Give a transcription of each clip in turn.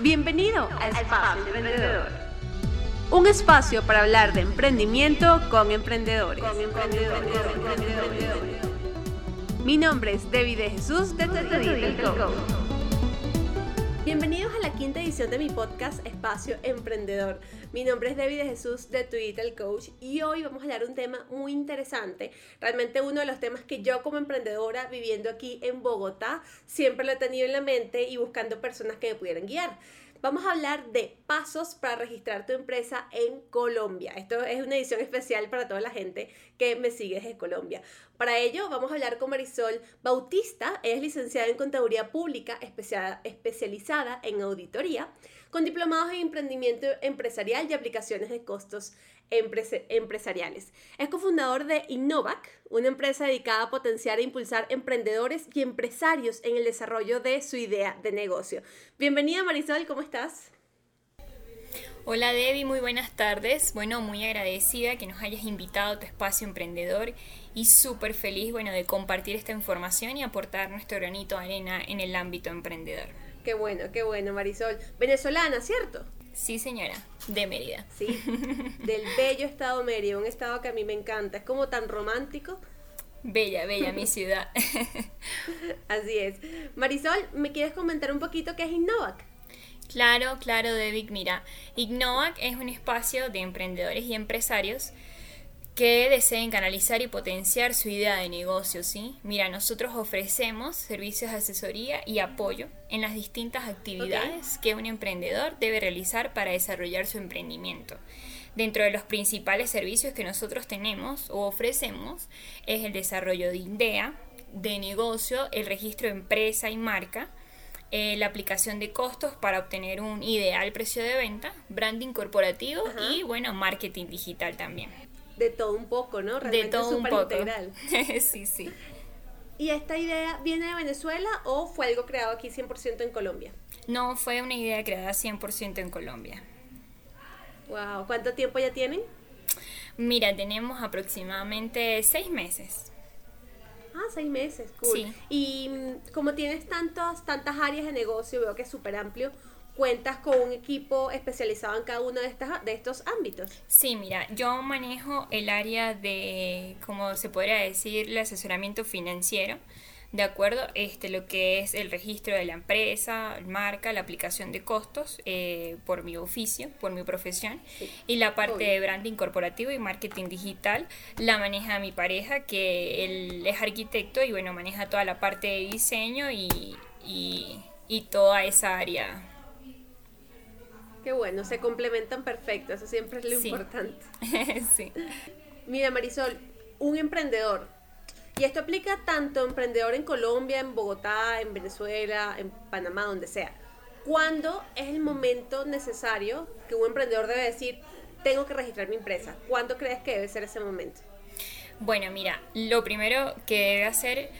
Bienvenido a Espacio Emprendedor. Un espacio para hablar de emprendimiento con emprendedores. Mi nombre es Debbie de Jesús de Tetedito. Bienvenidos a la quinta edición de mi podcast Espacio Emprendedor. Mi nombre es de Jesús de Twitter Coach y hoy vamos a hablar un tema muy interesante. Realmente uno de los temas que yo como emprendedora viviendo aquí en Bogotá siempre lo he tenido en la mente y buscando personas que me pudieran guiar. Vamos a hablar de pasos para registrar tu empresa en Colombia. Esto es una edición especial para toda la gente que me sigue desde Colombia. Para ello vamos a hablar con Marisol Bautista. es licenciada en Contaduría Pública, especializada en auditoría, con diplomados en emprendimiento empresarial y aplicaciones de costos empresariales. Es cofundador de Innovac, una empresa dedicada a potenciar e impulsar emprendedores y empresarios en el desarrollo de su idea de negocio. Bienvenida Marisol, ¿cómo estás? Hola Debbie, muy buenas tardes. Bueno, muy agradecida que nos hayas invitado a tu espacio emprendedor y súper feliz, bueno, de compartir esta información y aportar nuestro granito de arena en el ámbito emprendedor. Qué bueno, qué bueno, Marisol. Venezolana, ¿cierto? Sí, señora, de Mérida. Sí, del bello estado Mérida, un estado que a mí me encanta, es como tan romántico. Bella, bella mi ciudad. Así es. Marisol, ¿me quieres comentar un poquito qué es Innovac? Claro, claro, David. Mira, Innovac es un espacio de emprendedores y empresarios que deseen canalizar y potenciar su idea de negocio, ¿sí? Mira, nosotros ofrecemos servicios de asesoría y apoyo en las distintas actividades que un emprendedor debe realizar para desarrollar su emprendimiento. Dentro de los principales servicios que nosotros tenemos o ofrecemos es el desarrollo de idea, de negocio, el registro de empresa y marca, eh, la aplicación de costos para obtener un ideal precio de venta, branding corporativo y bueno, marketing digital también de todo un poco, ¿no? Realmente de todo un poco. integral. sí, sí. ¿Y esta idea viene de Venezuela o fue algo creado aquí 100% en Colombia? No, fue una idea creada 100% en Colombia. Wow, ¿cuánto tiempo ya tienen? Mira, tenemos aproximadamente seis meses. Ah, seis meses, cool. Sí. Y mm, como tienes tantas, tantas áreas de negocio, veo que es súper amplio, cuentas con un equipo especializado en cada uno de, estas, de estos ámbitos. Sí, mira, yo manejo el área de, como se podría decir, el asesoramiento financiero. ¿De acuerdo? Este, lo que es el registro de la empresa, marca, la aplicación de costos eh, por mi oficio, por mi profesión. Y la parte de branding corporativo y marketing digital la maneja mi pareja, que él es arquitecto y bueno, maneja toda la parte de diseño y, y, y toda esa área Qué bueno, se complementan perfecto, eso siempre es lo importante. sí. Mira, Marisol, un emprendedor, y esto aplica tanto emprendedor en Colombia, en Bogotá, en Venezuela, en Panamá, donde sea. ¿Cuándo es el momento necesario que un emprendedor debe decir, tengo que registrar mi empresa? ¿Cuándo crees que debe ser ese momento? Bueno, mira, lo primero que debe hacer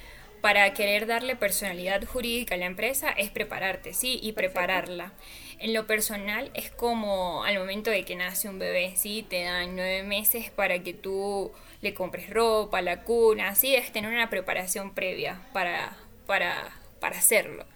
para querer darle personalidad jurídica a la empresa es prepararte, sí, y prepararla. En lo personal es como al momento de que nace un bebé, ¿sí? Te dan nueve meses para que tú le compres ropa, la cuna, ¿sí? Es tener una preparación previa para, para, para hacerlo.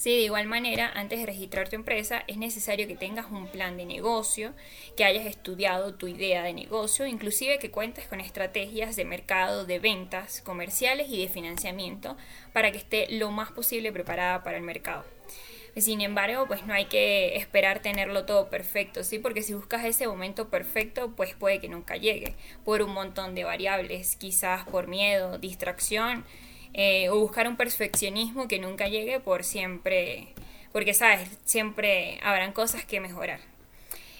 Sí, de igual manera, antes de registrar tu empresa, es necesario que tengas un plan de negocio, que hayas estudiado tu idea de negocio, inclusive que cuentes con estrategias de mercado, de ventas, comerciales y de financiamiento para que esté lo más posible preparada para el mercado. Sin embargo, pues no hay que esperar tenerlo todo perfecto, ¿sí? Porque si buscas ese momento perfecto, pues puede que nunca llegue, por un montón de variables, quizás por miedo, distracción, eh, o buscar un perfeccionismo que nunca llegue por siempre, porque sabes, siempre habrán cosas que mejorar.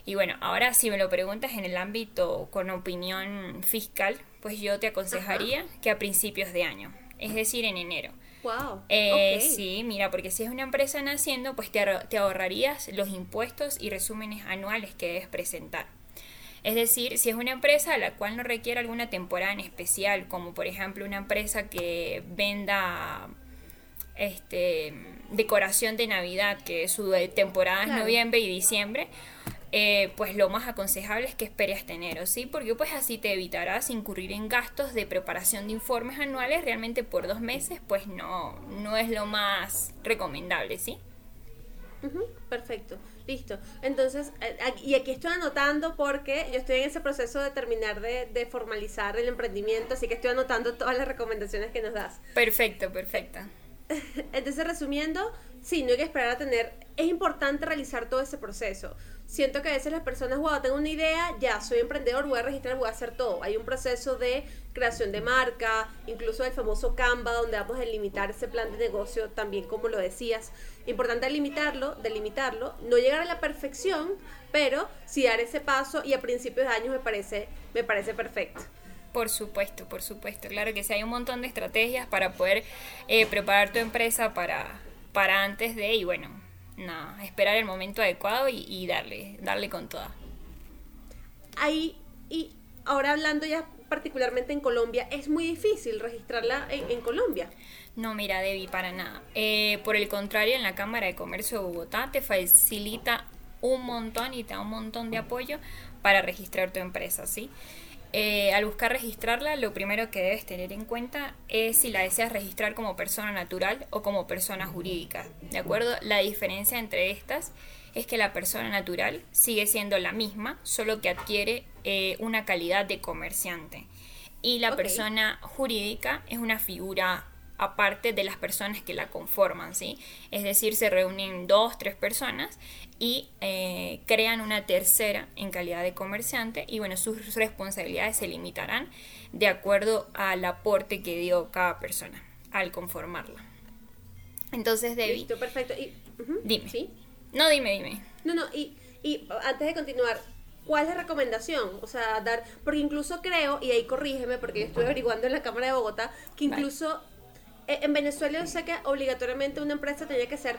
Y bueno, ahora si me lo preguntas en el ámbito con opinión fiscal, pues yo te aconsejaría que a principios de año, es decir, en enero. Wow. Eh, Sí, mira, porque si es una empresa naciendo, pues te, te ahorrarías los impuestos y resúmenes anuales que debes presentar. Es decir, si es una empresa a la cual no requiere alguna temporada en especial, como por ejemplo una empresa que venda este decoración de Navidad, que su temporada es noviembre y diciembre, eh, pues lo más aconsejable es que esperes tener, ¿sí? Porque pues así te evitarás incurrir en gastos de preparación de informes anuales realmente por dos meses, pues no, no es lo más recomendable, ¿sí? perfecto, listo. Entonces, eh, y aquí estoy anotando porque yo estoy en ese proceso de terminar de, de, formalizar el emprendimiento, así que estoy anotando todas las recomendaciones que nos das. Perfecto, perfecto. Entonces, resumiendo, sí, no hay que esperar a tener, es importante realizar todo ese proceso. Siento que a veces las personas, wow, tengo una idea, ya soy emprendedor, voy a registrar, voy a hacer todo. Hay un proceso de creación de marca, incluso el famoso Canva, donde vamos a delimitar ese plan de negocio también, como lo decías. Importante delimitarlo, delimitarlo, no llegar a la perfección, pero sí dar ese paso y a principios de año me parece, me parece perfecto. Por supuesto, por supuesto. Claro que sí, hay un montón de estrategias para poder eh, preparar tu empresa para, para antes de, y bueno, nada, esperar el momento adecuado y, darle, darle con toda. Ahí, y ahora hablando ya particularmente en Colombia, es muy difícil registrarla en, Colombia. No, mira, Debbie, para nada. Eh, por el contrario, en la Cámara de Comercio de Bogotá te facilita un montón y te da un montón de apoyo para registrar tu empresa, ¿sí? Eh, al buscar registrarla, lo primero que debes tener en cuenta es si la deseas registrar como persona natural o como persona jurídica. ¿De acuerdo? La diferencia entre estas es que la persona natural sigue siendo la misma, solo que adquiere eh, una calidad de comerciante. Y la persona jurídica es una figura aparte de las personas que la conforman, ¿sí? Es decir, se reúnen dos, tres personas y eh, crean una tercera en calidad de comerciante y bueno, sus responsabilidades se limitarán de acuerdo al aporte que dio cada persona al conformarla. Entonces, Debbie... Listo, perfecto. Y, dime. ¿Sí? No, dime, dime. No, no, y, y antes de continuar, ¿cuál es la recomendación? O sea, dar, porque incluso creo, y ahí corrígeme, porque yo estuve averiguando en la Cámara de Bogotá, que incluso eh, en Venezuela yo sé que obligatoriamente una empresa tenía que ser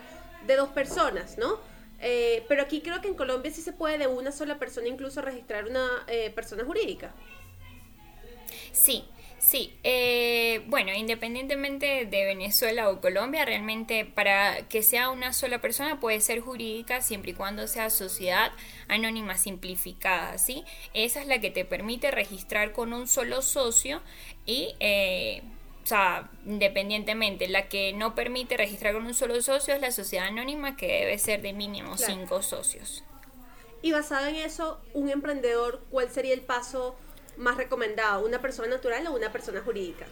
de dos personas, ¿no? Eh, pero aquí creo que en Colombia sí se puede de una sola persona incluso registrar una eh, persona jurídica. Sí, sí. bueno, independientemente de Venezuela o Colombia, realmente para que sea una sola persona puede ser jurídica siempre y cuando sea sociedad anónima simplificada, ¿sí? Esa es la que te permite registrar con un solo socio y o sea, independientemente, la que no permite registrar con un solo socio es la sociedad anónima que debe ser de mínimo cinco socios. Y basado en eso, un emprendedor, ¿cuál sería el paso más recomendado? ¿Una persona natural o una persona jurídica?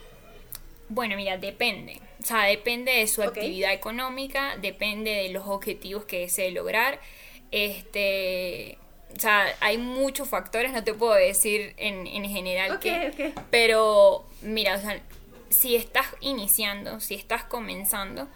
Bueno, mira, depende. O sea, depende de su actividad económica, depende de los objetivos que desee lograr. Este, o sea, hay muchos factores, no te puedo decir en, en general que. Pero, mira, o sea, si estás iniciando, si estás comenzando,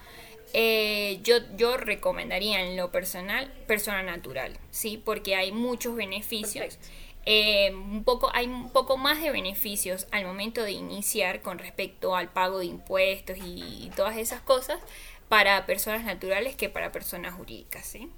eh, yo, yo recomendaría en lo personal persona natural, ¿sí? Porque hay muchos beneficios. Eh, un poco, hay un poco más de beneficios al momento de iniciar con respecto al pago de impuestos y, todas esas cosas para personas naturales que para personas jurídicas, ¿sí?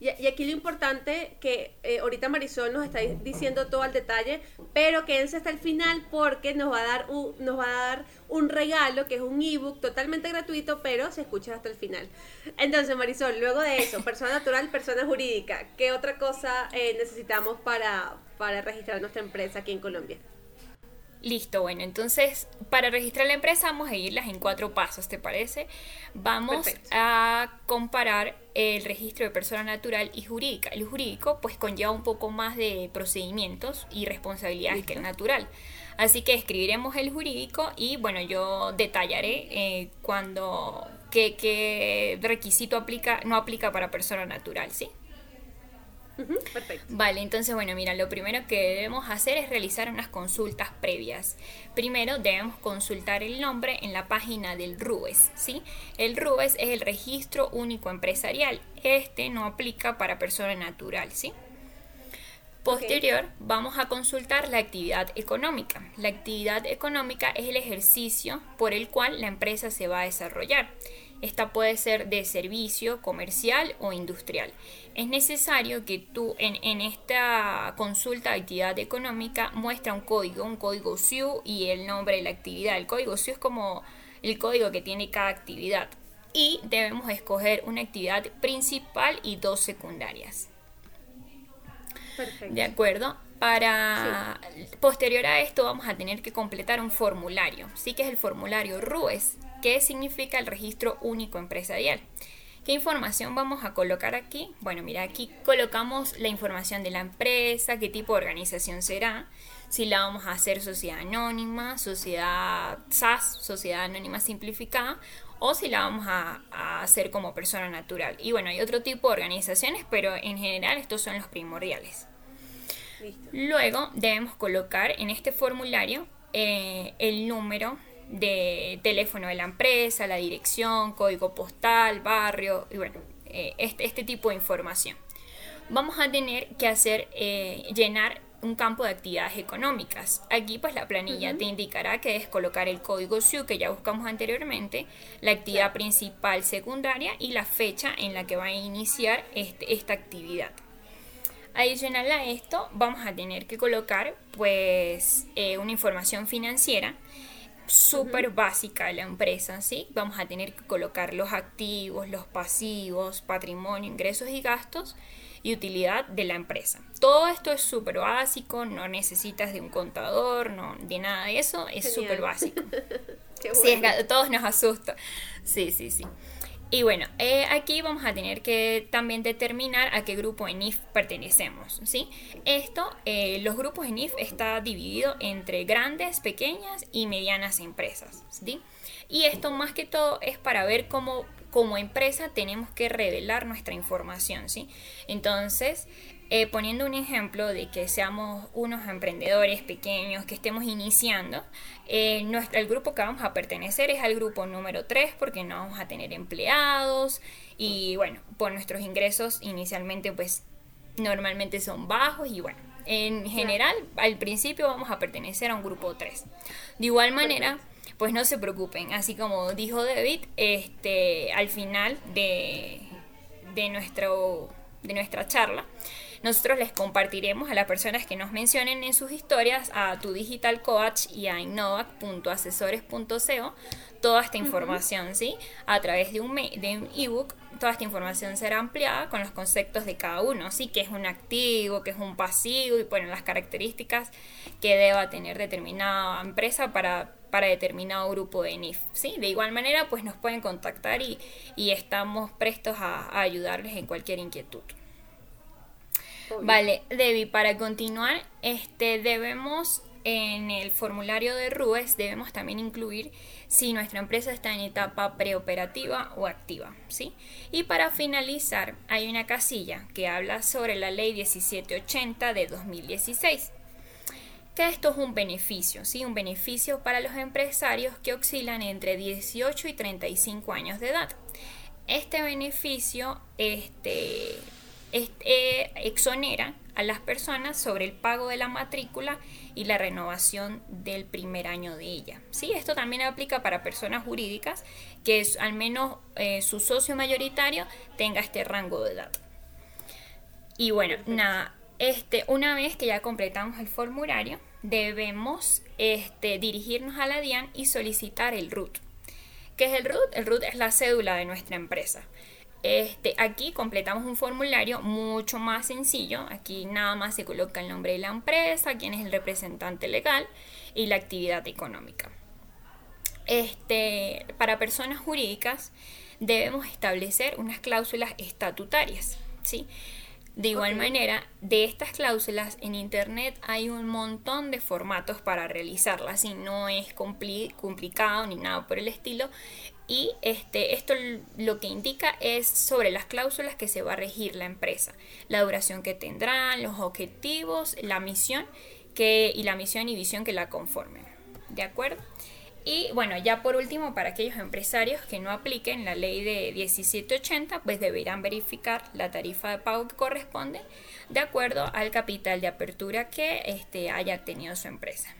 Y, aquí lo importante que eh, ahorita Marisol nos está diciendo todo al detalle, pero quédense hasta el final porque nos va a dar un, nos va a dar un regalo que es un ebook totalmente gratuito, pero se escucha hasta el final. Entonces, Marisol, luego de eso, persona natural, persona jurídica, ¿qué otra cosa eh, necesitamos para, para registrar nuestra empresa aquí en Colombia? Listo, bueno, entonces para registrar la empresa vamos a irlas en cuatro pasos, ¿te parece? Vamos a comparar el registro de persona natural y jurídica. El jurídico pues conlleva un poco más de procedimientos y responsabilidades que el natural. Así que escribiremos el jurídico y bueno, yo detallaré eh, cuando qué, qué requisito aplica, no aplica para persona natural, ¿sí? Perfecto. Vale, entonces bueno, mira, lo primero que debemos hacer es realizar unas consultas previas. Primero debemos consultar el nombre en la página del RUES, ¿sí? El RUES es el registro único empresarial. Este no aplica para persona natural, ¿sí? Posterior, vamos a consultar la actividad económica. La actividad económica es el ejercicio por el cual la empresa se va a desarrollar. Esta puede ser de servicio, comercial o industrial. Es necesario que tú en, esta consulta de actividad económica muestra un código, un código SIU y el nombre de la actividad. El código SIU es como el código que tiene cada actividad. Y debemos escoger una actividad principal y dos secundarias. Perfecto. ¿De acuerdo? Para posterior a esto vamos a tener que completar un formulario, sí que es el formulario RUES, que significa el registro único empresarial. ¿Qué información vamos a colocar aquí? Bueno, mira, aquí colocamos la información de la empresa, qué tipo de organización será, si la vamos a hacer sociedad anónima, sociedad SAS, sociedad anónima simplificada, o si la vamos a, hacer como persona natural. Y bueno, hay otro tipo de organizaciones, pero en general estos son los primordiales. Luego debemos colocar en este formulario eh, el número de teléfono de la empresa, la dirección, código postal, barrio y bueno, eh, este, este, tipo de información. Vamos a tener que hacer eh, llenar un campo de actividades económicas. Aquí pues la planilla te indicará que es colocar el código SIU que ya buscamos anteriormente, la actividad principal secundaria y la fecha en la que va a iniciar este, esta actividad. Adicional a esto vamos a tener que colocar pues eh, una información financiera súper básica de la empresa, ¿sí? Vamos a tener que colocar los activos, los pasivos, patrimonio, ingresos y gastos y utilidad de la empresa. Todo esto es súper básico, no necesitas de un contador, no de nada de eso, es súper básico. Sí, es que todos nos asusta. Sí, sí, sí. Y bueno, eh, aquí vamos a tener que también determinar a qué grupo en IF pertenecemos, ¿sí? Esto, eh, los grupos en IF está dividido entre grandes, pequeñas y medianas empresas, ¿sí? Y esto más que todo es para ver cómo como empresa tenemos que revelar nuestra información, ¿sí? Entonces, eh, poniendo un ejemplo de que seamos unos emprendedores pequeños que estemos iniciando, eh, nuestro, el grupo que vamos a pertenecer es al grupo número 3 porque no vamos a tener empleados y bueno, por nuestros ingresos inicialmente pues normalmente son bajos y bueno, en general al principio vamos a pertenecer a un grupo 3. De igual manera pues no se preocupen. Así como dijo David, este, al final de, de, nuestro, de nuestra charla, nosotros les compartiremos a las personas que nos mencionen en sus historias a tu digital coach y a innovac.asesores.co toda esta información, ¿sí? A través de un, de un ebook, toda esta información será ampliada con los conceptos de cada uno, ¿sí? Que es un activo, que es un pasivo y bueno, las características que deba tener determinada empresa para para determinado grupo de NIF. ¿sí? De igual manera, pues nos pueden contactar y, estamos prestos a, ayudarles en cualquier inquietud. Vale, Debbie, para continuar, este, debemos en el formulario de RUES debemos también incluir si nuestra empresa está en etapa preoperativa o activa, ¿sí? Y para finalizar, hay una casilla que habla sobre la ley 1780 de 2016 que esto es un beneficio, ¿sí? Un beneficio para los empresarios que oscilan entre 18 y 35 años de edad. Este beneficio este, este, exonera a las personas sobre el pago de la matrícula y la renovación del primer año de ella. ¿sí? Esto también aplica para personas jurídicas que es, al menos eh, su socio mayoritario tenga este rango de edad. Y bueno, nada, este, una vez que ya completamos el formulario, debemos este, dirigirnos a la DIAN y solicitar el RUT. ¿Qué es el RUT? El RUT es la cédula de nuestra empresa. Este, aquí completamos un formulario mucho más sencillo. Aquí nada más se coloca el nombre de la empresa, quién es el representante legal y la actividad económica. Este, para personas jurídicas debemos establecer unas cláusulas estatutarias. ¿sí? De igual manera, de estas cláusulas en Internet hay un montón de formatos para realizarlas y no es complicado ni nada por el estilo. Y este, esto lo que indica es sobre las cláusulas que se va a regir la empresa, la duración que tendrán, los objetivos, la misión que, y la misión y visión que la conformen. ¿De acuerdo? Y bueno, ya por último, para aquellos empresarios que no apliquen la ley de 1780, pues deberán verificar la tarifa de pago que corresponde de acuerdo al capital de apertura que este, haya tenido su empresa.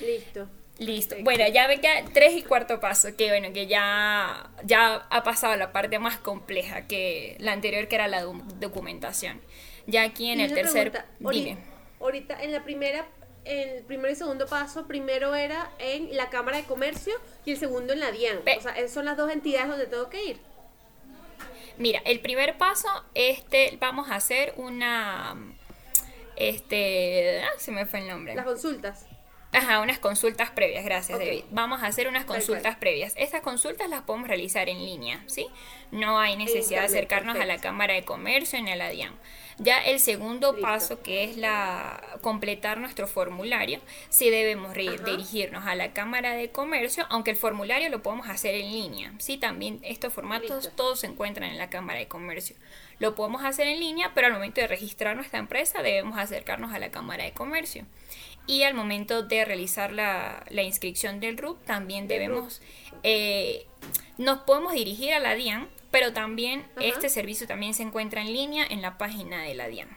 Listo. Listo. Bueno, ya ve que tres y cuarto paso, que bueno, que ya, ya ha pasado la parte más compleja que la anterior, que era la documentación. Ya aquí en el tercer... dime. Ahorita, en la primera el primer y segundo paso, primero era en la Cámara de Comercio y el segundo en la DIAN. o sea, esas son las dos entidades donde tengo que ir. Mira, el primer paso, este, vamos a hacer una, este, ah, se me fue el nombre. Las consultas. Ajá, unas consultas previas, gracias David. Vamos a hacer unas consultas previas. Estas consultas las podemos realizar en línea, ¿sí? No hay necesidad de acercarnos a la Cámara de Comercio ni a la DIAN. Ya el segundo paso, que es la completar nuestro formulario, sí debemos dirigirnos a la Cámara de Comercio, aunque el formulario lo podemos hacer en línea. Sí, también estos formatos todos se encuentran en la Cámara de Comercio. Lo podemos hacer en línea, pero al momento de registrar nuestra empresa debemos acercarnos a la Cámara de Comercio. Y al momento de realizar la, inscripción del RUP, también debemos, eh, nos podemos dirigir a la DIAN, pero también este servicio también se encuentra en línea en la página de la DIAN.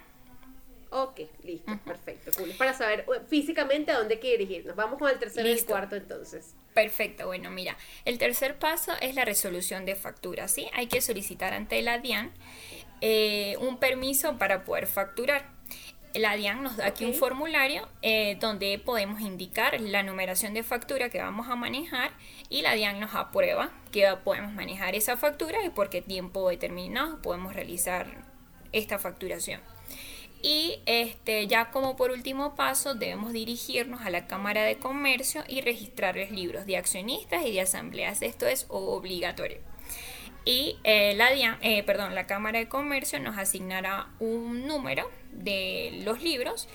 Ok, listo, perfecto, Para saber físicamente a dónde hay que dirigirnos. Vamos con el tercer y el cuarto entonces. Perfecto, bueno, mira, el tercer paso es la resolución de factura, ¿sí? Hay que solicitar ante la DIAN eh, un permiso para poder facturar la DIAN nos da aquí un formulario eh, donde podemos indicar la numeración de factura que vamos a manejar y la DIAN nos aprueba que podemos manejar esa factura y por qué tiempo determinado podemos realizar esta facturación. Y este, ya como por último paso debemos dirigirnos a la Cámara de Comercio y registrar los libros de accionistas y de asambleas. Esto es obligatorio y eh, la, eh, perdón, la Cámara de Comercio nos asignará un número de los libros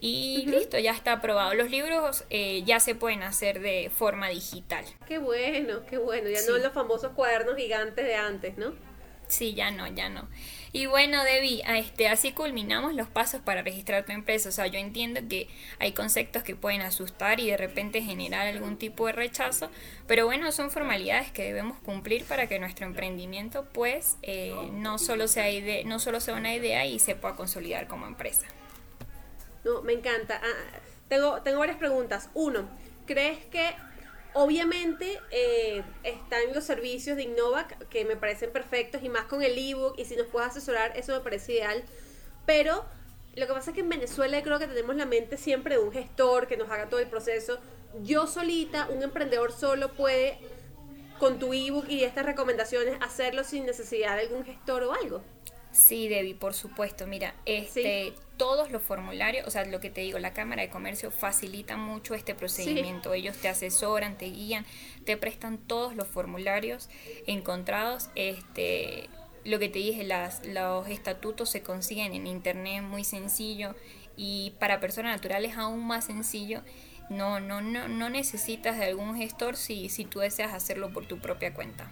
y listo, ya está aprobado. Los libros eh, ya se pueden hacer de forma digital. Qué bueno, qué bueno. Ya no los famosos cuadernos gigantes de antes, ¿no? Sí, ya no, ya no. Y bueno, Debbie, este, así culminamos los pasos para registrar tu empresa. O sea, yo entiendo que hay conceptos que pueden asustar y de repente generar algún tipo de rechazo, pero bueno, son formalidades que debemos cumplir para que nuestro emprendimiento, pues, eh, no, solo sea no solo sea una idea y se pueda consolidar como empresa. No, me encanta. Ah, tengo, tengo varias preguntas. Uno, ¿crees que Obviamente eh, están los servicios de Innovac que me parecen perfectos y más con el ebook y si nos puedes asesorar eso me parece ideal. Pero lo que pasa es que en Venezuela creo que tenemos la mente siempre de un gestor que nos haga todo el proceso. Yo solita, un emprendedor solo puede con tu ebook y estas recomendaciones hacerlo sin necesidad de algún gestor o algo. Sí, Debbie, por supuesto. Mira, este, todos los formularios, o sea, lo que te digo, la Cámara de Comercio facilita mucho este procedimiento. Ellos te asesoran, te guían, te prestan todos los formularios encontrados. Este, lo que te dije, las, los estatutos se consiguen en internet muy sencillo y para personas naturales aún más sencillo. No, no, no, no necesitas de algún gestor si, si tú deseas hacerlo por tu propia cuenta.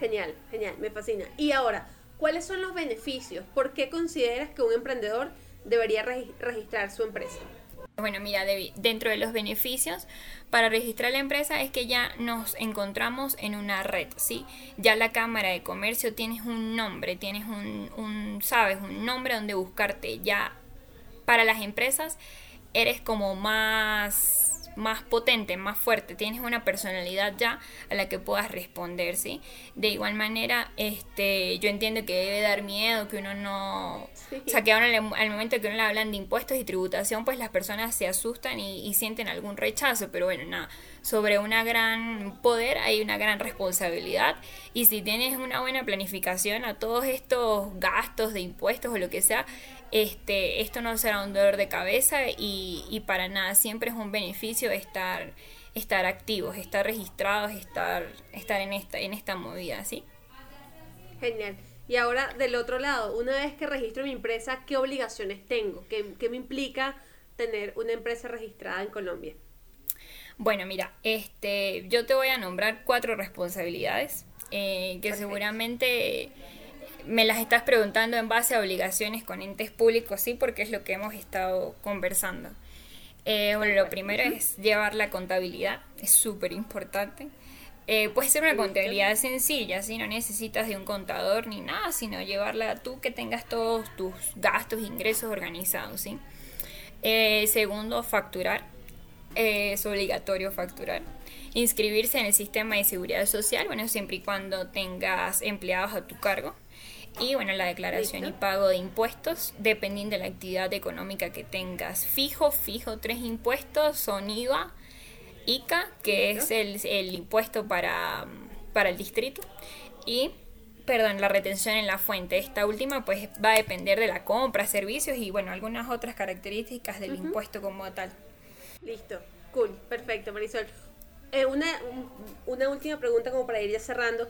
Genial, genial, me fascina. Y ahora, ¿Cuáles son los beneficios? ¿Por qué consideras que un emprendedor debería registrar su empresa? Bueno, mira, dentro de los beneficios para registrar la empresa es que ya nos encontramos en una red, ¿sí? Ya la Cámara de Comercio tienes un nombre, tienes un, sabes, un nombre donde buscarte. Ya para las empresas eres como más más potente, más fuerte, tienes una personalidad ya a la que puedas responder, ¿sí? De igual manera, este, yo entiendo que debe dar miedo, que uno no... O sea, que ahora al momento que uno le hablan de impuestos y tributación, pues las personas se asustan y, y sienten algún rechazo, pero bueno, nada, sobre una gran poder hay una gran responsabilidad y si tienes una buena planificación a todos estos gastos de impuestos o lo que sea, este, esto no será un dolor de cabeza y, para nada, siempre es un beneficio estar, estar activos, estar registrados, estar, estar en, esta, en esta movida, ¿sí? Genial. Y ahora del otro lado, una vez que registro mi empresa, ¿qué obligaciones tengo? ¿Qué, qué me implica tener una empresa registrada en Colombia? Bueno, mira, este, yo te voy a nombrar cuatro responsabilidades eh, que seguramente me las estás preguntando en base a obligaciones con entes públicos, sí, porque es lo que hemos estado conversando. Eh, bueno, lo primero es llevar la contabilidad, es súper importante. Eh, puede ser una contabilidad sencilla, si no necesitas de un contador ni nada, sino llevarla tú que tengas todos tus gastos ingresos organizados, ¿sí? Eh, segundo, facturar. es obligatorio facturar. Inscribirse en el sistema de seguridad social, bueno, siempre y cuando tengas empleados a tu cargo. Y bueno, la declaración y pago de impuestos, dependiendo de la actividad económica que tengas. Fijo, fijo, tres impuestos son IVA, ICA, que es el, impuesto para, para el distrito, y perdón, la retención en la fuente. Esta última pues va a depender de la compra, servicios y bueno, algunas otras características del impuesto como tal. Listo, cool, perfecto, Marisol. Eh, una, una última pregunta como para ir ya cerrando.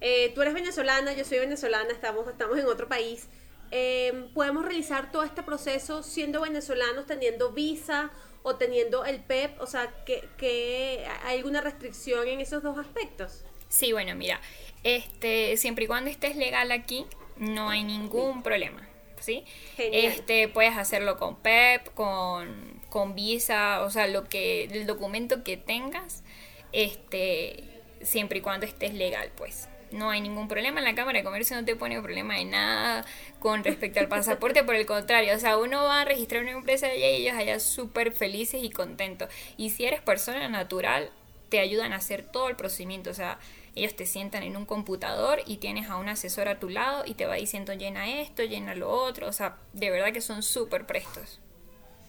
Eh, tú eres venezolana, yo soy venezolana, estamos, estamos en otro país. Eh, ¿Podemos realizar todo este proceso siendo venezolanos, teniendo visa o teniendo el PEP? O sea, ¿que, ¿hay alguna restricción en esos dos aspectos? Sí, bueno, mira, este, siempre y cuando estés legal aquí, no hay ningún problema. ¿sí? Este, puedes hacerlo con PEP, con, con visa, o sea, lo que, el documento que tengas, este, siempre y cuando estés legal, pues. No hay ningún problema en la Cámara de Comercio, no te pone problema de nada con respecto al pasaporte, por el contrario, o sea, uno va a registrar una empresa allá y ellos allá súper felices y contentos. Y si eres persona natural, te ayudan a hacer todo el procedimiento, o sea, ellos te sientan en un computador y tienes a un asesor a tu lado y te va diciendo llena esto, llena lo otro. O sea, de verdad que son súper prestos.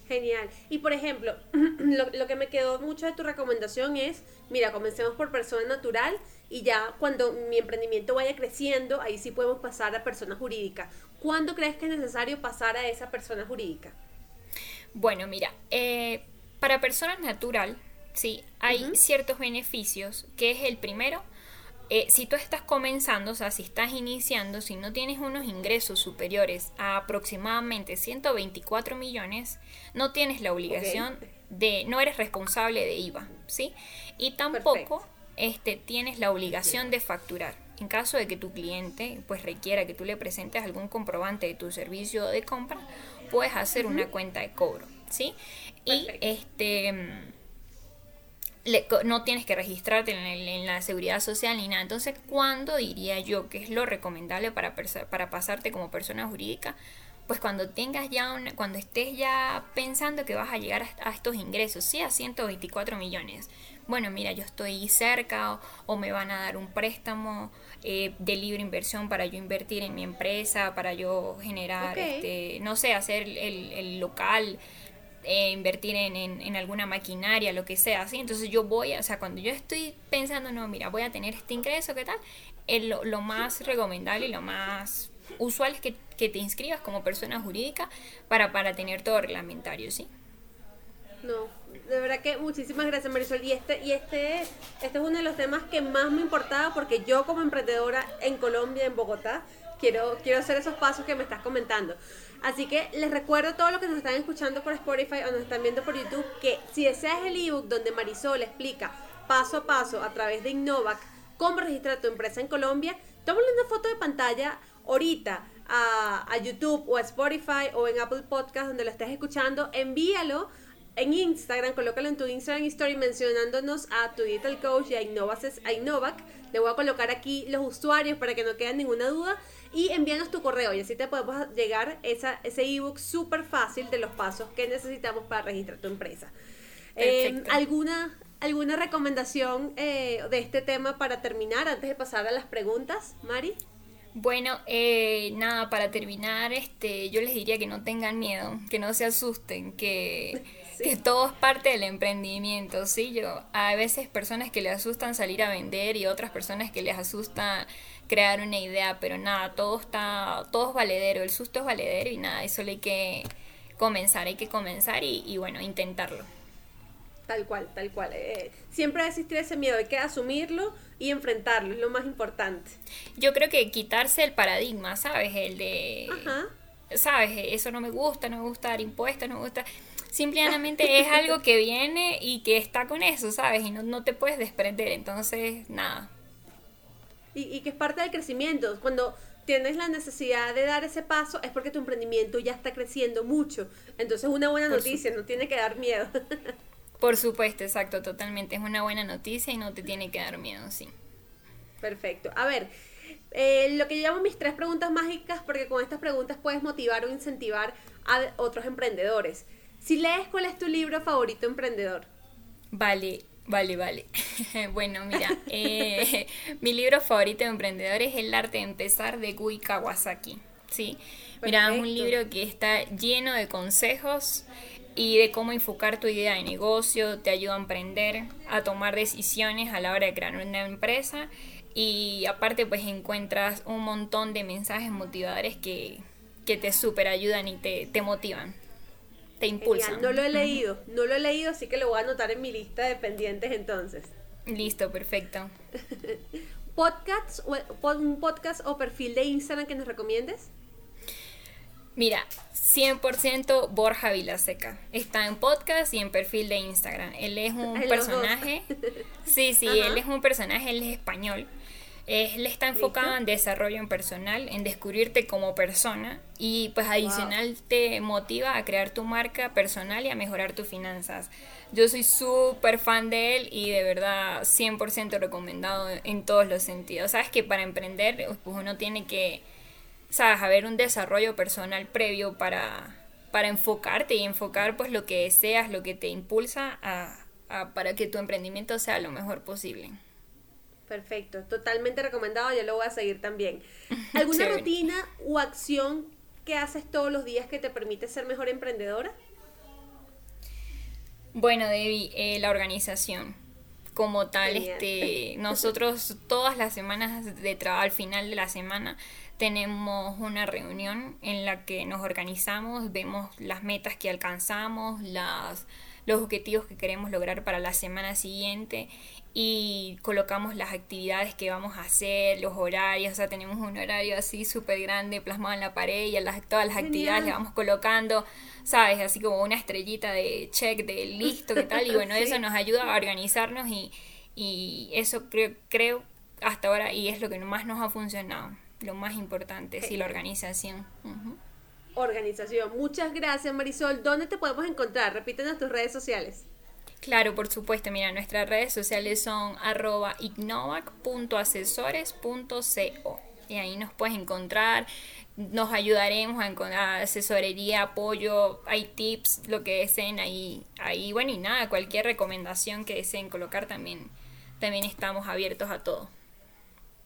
Genial. Y por ejemplo, lo, que me quedó mucho de tu recomendación es, mira, comencemos por persona natural y ya cuando mi emprendimiento vaya creciendo, ahí sí podemos pasar a persona jurídica. ¿Cuándo crees que es necesario pasar a esa persona jurídica? Bueno, mira, eh, para persona natural, sí, hay ciertos beneficios, que es el primero, eh, si tú estás comenzando, o sea, si estás iniciando, si no tienes unos ingresos superiores a aproximadamente 124 millones, no tienes la obligación de, no eres responsable de IVA, ¿sí? Y tampoco este, tienes la obligación de facturar. En caso de que tu cliente pues requiera que tú le presentes algún comprobante de tu servicio de compra, puedes hacer una cuenta de cobro, ¿sí? Y este no tienes que registrarte en, la seguridad social ni nada. Entonces, ¿cuándo diría yo que es lo recomendable para, para pasarte como persona jurídica? Pues cuando tengas ya cuando estés ya pensando que vas a llegar a, estos ingresos, sí, a 124 millones. Bueno, mira, yo estoy cerca o, me van a dar un préstamo eh, de libre inversión para yo invertir en mi empresa, para yo generar, este, no sé, hacer el, el local eh, invertir en, en, alguna maquinaria, lo que sea, ¿sí? Entonces yo voy, o sea, cuando yo estoy pensando, no, mira, voy a tener este ingreso, ¿qué tal? lo, lo, más recomendable y lo más usual es que, que, te inscribas como persona jurídica para, para tener todo reglamentario, ¿sí? No, de verdad que muchísimas gracias Marisol. Y este, y este, este es uno de los temas que más me importaba porque yo como emprendedora en Colombia, en Bogotá, quiero, quiero hacer esos pasos que me estás comentando. Así que les recuerdo a todos los que nos están escuchando por Spotify o nos están viendo por YouTube que si deseas el ebook donde Marisol explica paso a paso a través de Innovac cómo registrar tu empresa en Colombia, tómale una foto de pantalla ahorita a, YouTube o a Spotify o en Apple Podcast donde lo estés escuchando, envíalo en Instagram, colócalo en tu Instagram Story mencionándonos a tu Digital Coach y a, a Innovac. Le voy a colocar aquí los usuarios para que no quede ninguna duda y envíanos tu correo y así te podemos llegar esa, ese ebook súper fácil de los pasos que necesitamos para registrar tu empresa. Eh, ¿alguna, ¿Alguna recomendación eh, de este tema para terminar antes de pasar a las preguntas, Mari? Bueno, eh, nada, para terminar, este, yo les diría que no tengan miedo, que no se asusten, que, que todo es parte del emprendimiento, ¿sí? Yo, hay veces personas que les asustan salir a vender y otras personas que les asusta crear una idea, pero nada, todo está, todo es valedero, el susto es valedero y nada, eso hay que comenzar, hay que comenzar y, bueno, intentarlo. Tal cual, tal cual. Eh, siempre va a existir ese miedo, hay que asumirlo y enfrentarlo, es lo más importante. Yo creo que quitarse el paradigma, ¿sabes? El de... ¿Sabes? Eso no me gusta, no me gusta dar impuestos, no me gusta... Simplemente es algo que viene y que está con eso, ¿sabes? Y no, no te puedes desprender, entonces, nada, y, que es parte del crecimiento. Cuando tienes la necesidad de dar ese paso es porque tu emprendimiento ya está creciendo mucho. Entonces es una buena noticia, no tiene que dar miedo. Por supuesto, exacto, totalmente. Es una buena noticia y no te tiene que dar miedo, sí. Perfecto. A ver, eh, lo que yo llamo mis tres preguntas mágicas, porque con estas preguntas puedes motivar o incentivar a otros emprendedores. Si lees, ¿cuál es tu libro favorito emprendedor? Vale, Vale, vale. bueno, mira, eh, mi libro favorito de emprendedor es El arte de empezar de Gui Kawasaki. ¿sí? Mira, es un libro que está lleno de consejos y de cómo enfocar tu idea de negocio, te ayuda a emprender, a tomar decisiones a la hora de crear una empresa y aparte pues encuentras un montón de mensajes motivadores que, que te super ayudan y te, te motivan. Te impulsa. No lo he leído, no lo he leído, así que lo voy a anotar en mi lista de pendientes entonces. Listo, perfecto. ¿Podcasts, ¿Un podcast o perfil de Instagram que nos recomiendes? Mira, 100% Borja Vilaseca. Está en podcast y en perfil de Instagram. Él es un personaje. Sí, sí, él es un personaje, él es español. Él está enfocado en desarrollo en personal, en descubrirte como persona y pues adicional te motiva a crear tu marca personal y a mejorar tus finanzas. Yo soy súper fan de él y de verdad 100% recomendado en todos los sentidos. Sabes que para emprender pues uno tiene que, sabes, haber un desarrollo personal previo para, para enfocarte y enfocar pues lo que deseas, lo que te impulsa a, para que tu emprendimiento sea lo mejor posible. Perfecto, totalmente recomendado, yo lo voy a seguir también. ¿Alguna rutina o acción que haces todos los días que te permite ser mejor emprendedora? Bueno, Debbie, eh, la organización. Como tal, este, nosotros todas las semanas de trabajo, al final de la semana, tenemos una reunión en la que nos organizamos, vemos las metas que alcanzamos, las, los objetivos que queremos lograr para la semana siguiente y colocamos las actividades que vamos a hacer, los horarios, o sea, tenemos un horario así súper grande plasmado en la pared y las, todas las actividades le vamos colocando, ¿sabes? Así como una estrellita de check, de listo, ¿qué tal? Y bueno, eso nos ayuda a organizarnos y, y eso creo, creo hasta ahora y es lo que más nos ha funcionado, lo más importante, sí, la organización. Organización. Muchas gracias Marisol. ¿Dónde te podemos encontrar? Repítenos tus redes sociales. Claro, por supuesto. Mira, nuestras redes sociales son ignovac.asesores.co y ahí nos puedes encontrar. Nos ayudaremos a encontrar asesoría, apoyo, hay tips, lo que deseen ahí. Ahí, bueno, y nada, cualquier recomendación que deseen colocar también, también estamos abiertos a todo.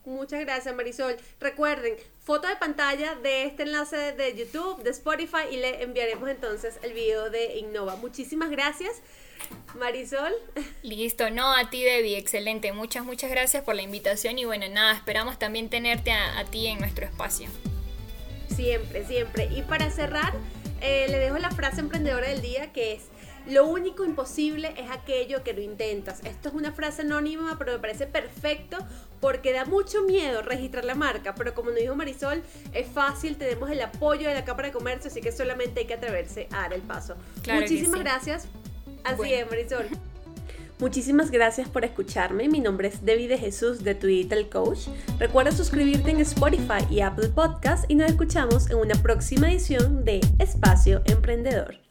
Muchas gracias Marisol. Recuerden, foto de pantalla de este enlace de YouTube, de Spotify y le enviaremos entonces el video de Innova. Muchísimas gracias. Marisol. Listo, no, a ti Debbie, excelente. Muchas, muchas gracias por la invitación y bueno, nada, esperamos también tenerte a, ti en nuestro espacio. Siempre, siempre. Y para cerrar, eh, le dejo la frase emprendedora del día que es, lo único imposible es aquello que lo intentas. Esto es una frase anónima, pero me parece perfecto porque da mucho miedo registrar la marca, pero como nos dijo Marisol, es fácil, tenemos el apoyo de la Cámara de Comercio, así que solamente hay que atreverse a dar el paso. Muchísimas gracias Así es, Marisol. Muchísimas gracias por escucharme. Mi nombre es Debbie de Jesús de Twitter Coach. Recuerda suscribirte en Spotify y Apple Podcast y nos escuchamos en una próxima edición de Espacio Emprendedor.